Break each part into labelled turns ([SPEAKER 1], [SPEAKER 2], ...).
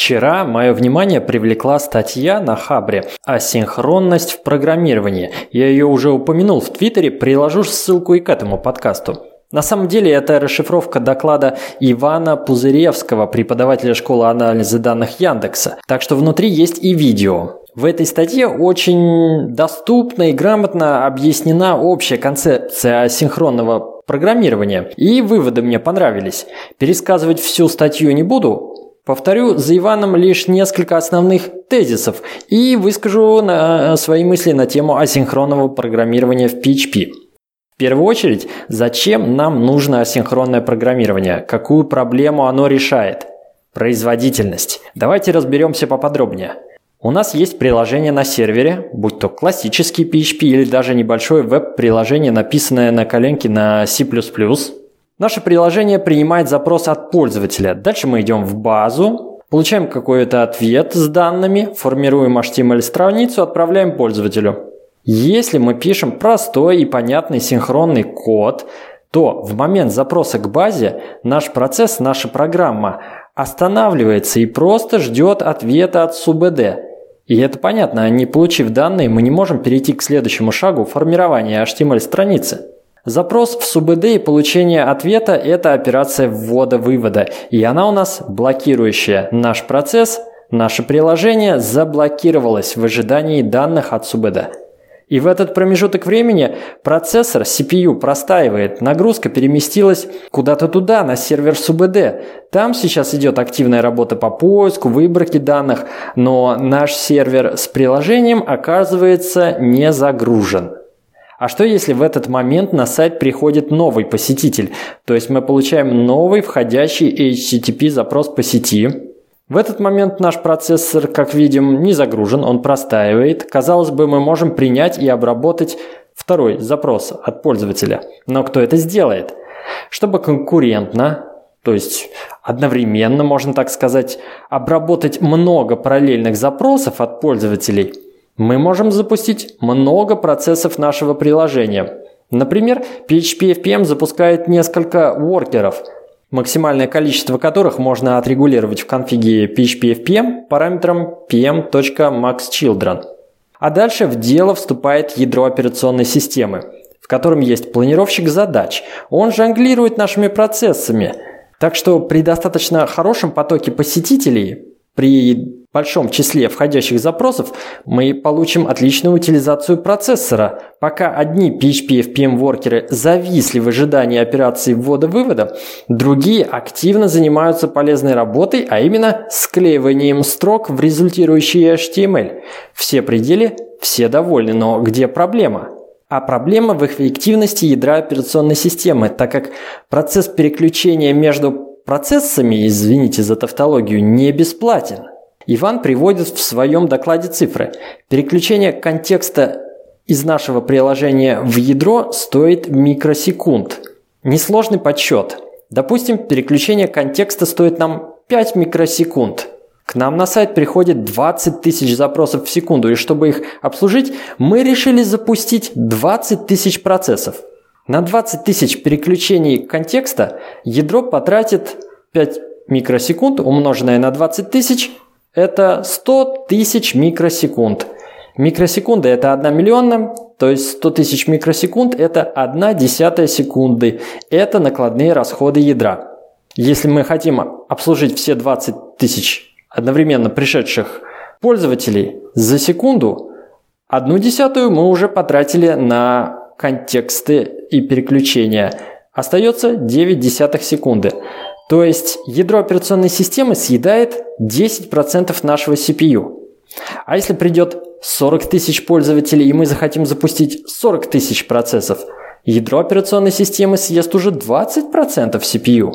[SPEAKER 1] Вчера мое внимание привлекла статья на Хабре «Асинхронность в программировании». Я ее уже упомянул в Твиттере, приложу ссылку и к этому подкасту. На самом деле это расшифровка доклада Ивана Пузыревского, преподавателя школы анализа данных Яндекса. Так что внутри есть и видео. В этой статье очень доступно и грамотно объяснена общая концепция асинхронного программирования. И выводы мне понравились. Пересказывать всю статью не буду, Повторю за Иваном лишь несколько основных тезисов и выскажу на свои мысли на тему асинхронного программирования в PHP. В первую очередь, зачем нам нужно асинхронное программирование? Какую проблему оно решает? Производительность. Давайте разберемся поподробнее. У нас есть приложение на сервере, будь то классический PHP или даже небольшое веб-приложение, написанное на коленке на C++, Наше приложение принимает запрос от пользователя. Дальше мы идем в базу, получаем какой-то ответ с данными, формируем HTML-страницу, отправляем пользователю. Если мы пишем простой и понятный синхронный код, то в момент запроса к базе наш процесс, наша программа останавливается и просто ждет ответа от СУБД. И это понятно, не получив данные, мы не можем перейти к следующему шагу формирования HTML-страницы. Запрос в СУБД и получение ответа – это операция ввода-вывода, и она у нас блокирующая. Наш процесс, наше приложение заблокировалось в ожидании данных от СУБД. И в этот промежуток времени процессор CPU простаивает, нагрузка переместилась куда-то туда, на сервер СУБД. Там сейчас идет активная работа по поиску, выборке данных, но наш сервер с приложением оказывается не загружен. А что если в этот момент на сайт приходит новый посетитель? То есть мы получаем новый входящий HTTP запрос по сети. В этот момент наш процессор, как видим, не загружен, он простаивает. Казалось бы, мы можем принять и обработать второй запрос от пользователя. Но кто это сделает? Чтобы конкурентно, то есть одновременно, можно так сказать, обработать много параллельных запросов от пользователей – мы можем запустить много процессов нашего приложения. Например, PHP FPM запускает несколько воркеров, максимальное количество которых можно отрегулировать в конфиге PHP FPM параметром pm.maxchildren. А дальше в дело вступает ядро операционной системы, в котором есть планировщик задач. Он жонглирует нашими процессами. Так что при достаточно хорошем потоке посетителей при большом числе входящих запросов мы получим отличную утилизацию процессора. Пока одни PHP FPM воркеры зависли в ожидании операции ввода-вывода, другие активно занимаются полезной работой, а именно склеиванием строк в результирующий HTML. Все пределы, все довольны, но где проблема? А проблема в эффективности ядра операционной системы, так как процесс переключения между процессами, извините за тавтологию, не бесплатен. Иван приводит в своем докладе цифры. Переключение контекста из нашего приложения в ядро стоит микросекунд. Несложный подсчет. Допустим, переключение контекста стоит нам 5 микросекунд. К нам на сайт приходит 20 тысяч запросов в секунду, и чтобы их обслужить, мы решили запустить 20 тысяч процессов. На 20 тысяч переключений контекста ядро потратит 5 микросекунд, умноженное на 20 тысяч, это 100 тысяч микросекунд. Микросекунда – это 1 миллионная, то есть 100 тысяч микросекунд – это 1 десятая секунды. Это накладные расходы ядра. Если мы хотим обслужить все 20 тысяч одновременно пришедших пользователей за секунду, одну десятую мы уже потратили на контексты и переключения. Остается 9 десятых секунды. То есть ядро операционной системы съедает 10% нашего CPU. А если придет 40 тысяч пользователей и мы захотим запустить 40 тысяч процессов, ядро операционной системы съест уже 20% CPU.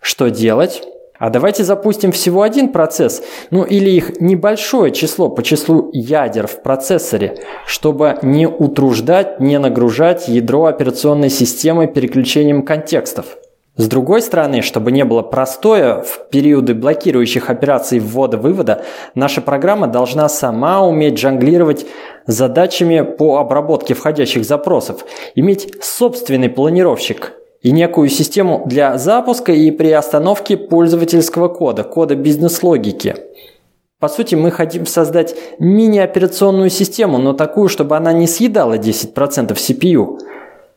[SPEAKER 1] Что делать? А давайте запустим всего один процесс, ну или их небольшое число по числу ядер в процессоре, чтобы не утруждать, не нагружать ядро операционной системы переключением контекстов. С другой стороны, чтобы не было простое, в периоды блокирующих операций ввода-вывода, наша программа должна сама уметь жонглировать задачами по обработке входящих запросов, иметь собственный планировщик и некую систему для запуска и приостановки пользовательского кода, кода бизнес-логики. По сути, мы хотим создать мини-операционную систему, но такую, чтобы она не съедала 10% CPU,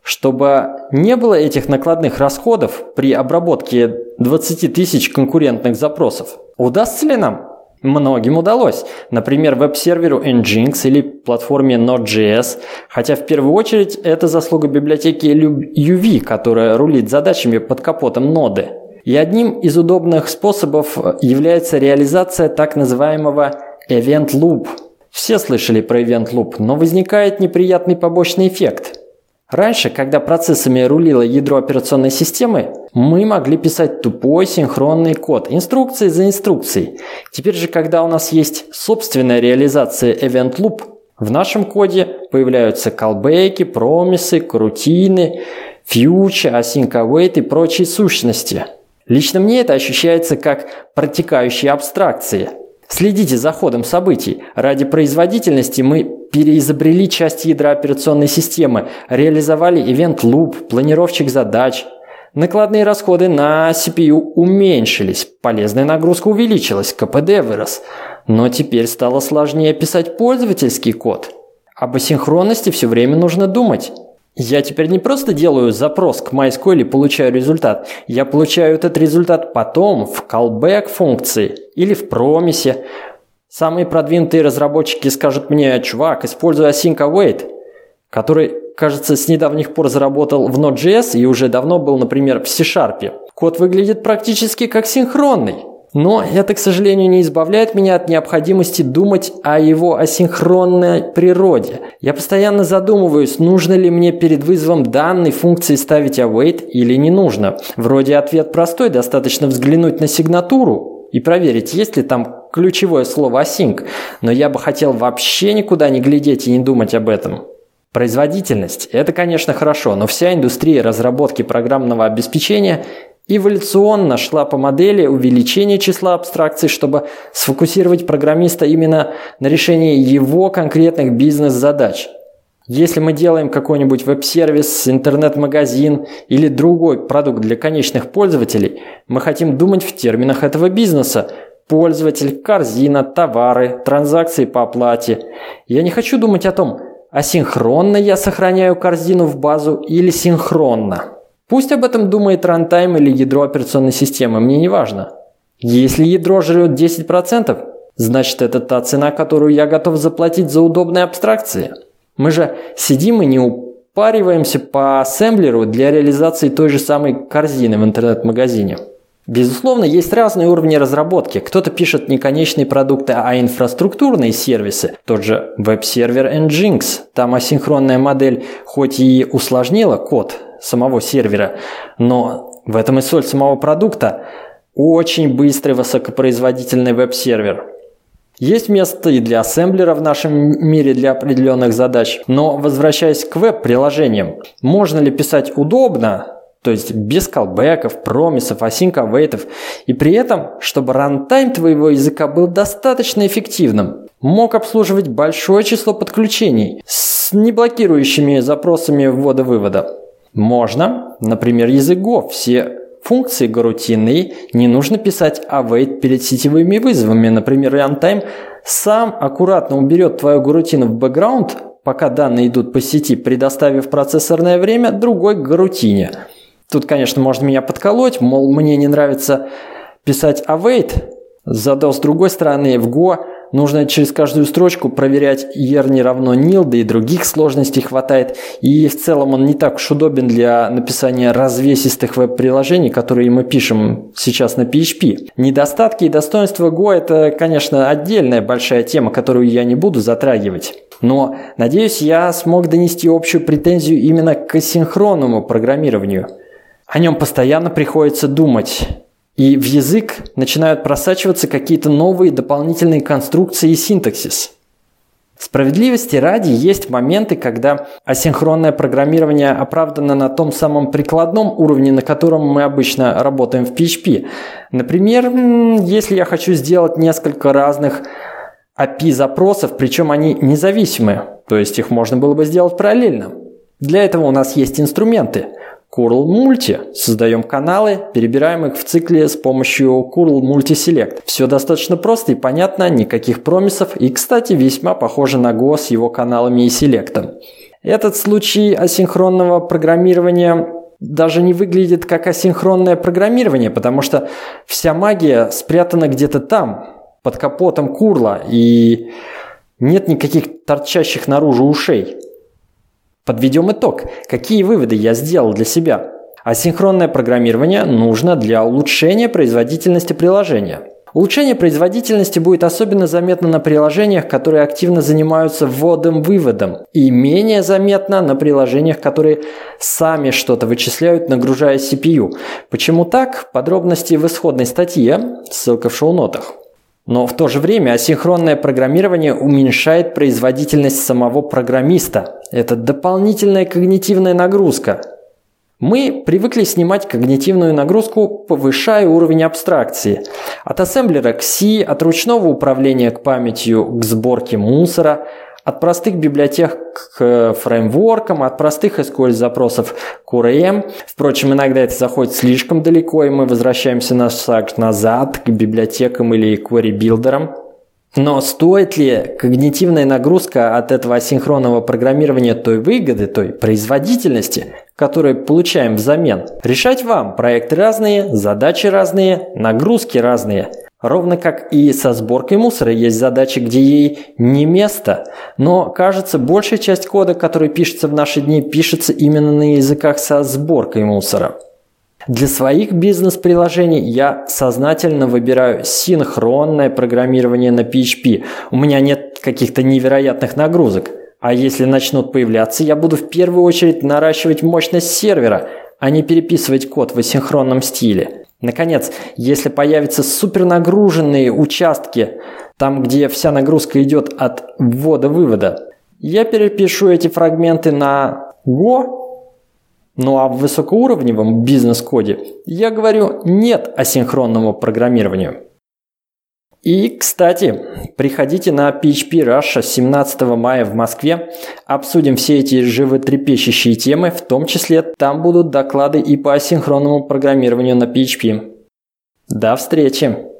[SPEAKER 1] чтобы не было этих накладных расходов при обработке 20 тысяч конкурентных запросов. Удастся ли нам? Многим удалось. Например, веб-серверу Nginx или платформе Node.js, хотя в первую очередь это заслуга библиотеки UV, которая рулит задачами под капотом ноды. И одним из удобных способов является реализация так называемого Event Loop. Все слышали про Event Loop, но возникает неприятный побочный эффект – Раньше, когда процессами рулило ядро операционной системы, мы могли писать тупой синхронный код, инструкции за инструкцией. Теперь же, когда у нас есть собственная реализация Event Loop, в нашем коде появляются колбеки, промисы, крутины, фьючи, async await и прочие сущности. Лично мне это ощущается как протекающие абстракции – Следите за ходом событий. Ради производительности мы переизобрели часть ядра операционной системы, реализовали Event Loop, планировщик задач. Накладные расходы на CPU уменьшились, полезная нагрузка увеличилась, КПД вырос. Но теперь стало сложнее писать пользовательский код. Об асинхронности все время нужно думать. Я теперь не просто делаю запрос к MySQL и получаю результат. Я получаю этот результат потом в callback функции или в промисе. Самые продвинутые разработчики скажут мне, чувак, используй async await, который, кажется, с недавних пор заработал в Node.js и уже давно был, например, в C-Sharp. Код выглядит практически как синхронный. Но это, к сожалению, не избавляет меня от необходимости думать о его асинхронной природе. Я постоянно задумываюсь, нужно ли мне перед вызовом данной функции ставить await или не нужно. Вроде ответ простой, достаточно взглянуть на сигнатуру и проверить, есть ли там ключевое слово async. Но я бы хотел вообще никуда не глядеть и не думать об этом. Производительность – это, конечно, хорошо, но вся индустрия разработки программного обеспечения эволюционно шла по модели увеличения числа абстракций, чтобы сфокусировать программиста именно на решении его конкретных бизнес-задач. Если мы делаем какой-нибудь веб-сервис, интернет-магазин или другой продукт для конечных пользователей, мы хотим думать в терминах этого бизнеса. Пользователь, корзина, товары, транзакции по оплате. Я не хочу думать о том, асинхронно я сохраняю корзину в базу или синхронно. Пусть об этом думает рантайм или ядро операционной системы, мне не важно. Если ядро жрет 10%, значит это та цена, которую я готов заплатить за удобные абстракции. Мы же сидим и не упариваемся по ассемблеру для реализации той же самой корзины в интернет-магазине. Безусловно, есть разные уровни разработки. Кто-то пишет не конечные продукты, а инфраструктурные сервисы. Тот же веб-сервер Nginx. Там асинхронная модель хоть и усложнила код самого сервера, но в этом и соль самого продукта. Очень быстрый высокопроизводительный веб-сервер. Есть место и для ассемблера в нашем мире для определенных задач, но возвращаясь к веб-приложениям, можно ли писать удобно, то есть без колбеков, промисов, асинк-авейтов, и при этом, чтобы рантайм твоего языка был достаточно эффективным, мог обслуживать большое число подключений с неблокирующими запросами ввода-вывода. Можно, например, язык Go. Все функции гарутинные не нужно писать await перед сетевыми вызовами. Например, runtime сам аккуратно уберет твою гарутину в бэкграунд, пока данные идут по сети, предоставив процессорное время другой гарутине. Тут, конечно, можно меня подколоть, мол, мне не нравится писать await, зато с другой стороны в Go Нужно через каждую строчку проверять ER не равно nil, да и других сложностей хватает. И в целом он не так уж удобен для написания развесистых веб-приложений, которые мы пишем сейчас на PHP. Недостатки и достоинства Go – это, конечно, отдельная большая тема, которую я не буду затрагивать. Но, надеюсь, я смог донести общую претензию именно к асинхронному программированию. О нем постоянно приходится думать. И в язык начинают просачиваться какие-то новые дополнительные конструкции и синтаксис. Справедливости ради есть моменты, когда асинхронное программирование оправдано на том самом прикладном уровне, на котором мы обычно работаем в PHP. Например, если я хочу сделать несколько разных API-запросов, причем они независимы, то есть их можно было бы сделать параллельно. Для этого у нас есть инструменты – Curl Multi. Создаем каналы, перебираем их в цикле с помощью Curl Multi Select. Все достаточно просто и понятно, никаких промисов и, кстати, весьма похоже на Go с его каналами и селектом. Этот случай асинхронного программирования даже не выглядит как асинхронное программирование, потому что вся магия спрятана где-то там, под капотом курла, и нет никаких торчащих наружу ушей. Подведем итог. Какие выводы я сделал для себя? Асинхронное программирование нужно для улучшения производительности приложения. Улучшение производительности будет особенно заметно на приложениях, которые активно занимаются вводом-выводом, и менее заметно на приложениях, которые сами что-то вычисляют, нагружая CPU. Почему так? Подробности в исходной статье, ссылка в шоу-нотах. Но в то же время асинхронное программирование уменьшает производительность самого программиста. Это дополнительная когнитивная нагрузка. Мы привыкли снимать когнитивную нагрузку, повышая уровень абстракции. От ассемблера к C, от ручного управления к памятью, к сборке мусора – от простых библиотек к фреймворкам, от простых SQL-запросов к URM. Впрочем, иногда это заходит слишком далеко, и мы возвращаемся на шаг назад к библиотекам или query-билдерам. Но стоит ли когнитивная нагрузка от этого асинхронного программирования той выгоды, той производительности, которую получаем взамен? Решать вам. Проекты разные, задачи разные, нагрузки разные – Ровно как и со сборкой мусора есть задачи, где ей не место, но, кажется, большая часть кода, который пишется в наши дни, пишется именно на языках со сборкой мусора. Для своих бизнес-приложений я сознательно выбираю синхронное программирование на PHP. У меня нет каких-то невероятных нагрузок. А если начнут появляться, я буду в первую очередь наращивать мощность сервера, а не переписывать код в асинхронном стиле. Наконец, если появятся супернагруженные участки, там, где вся нагрузка идет от ввода-вывода, я перепишу эти фрагменты на Go, ну а в высокоуровневом бизнес-коде я говорю нет асинхронному программированию. И, кстати, приходите на PHP Russia 17 мая в Москве. Обсудим все эти животрепещущие темы, в том числе там будут доклады и по асинхронному программированию на PHP. До встречи!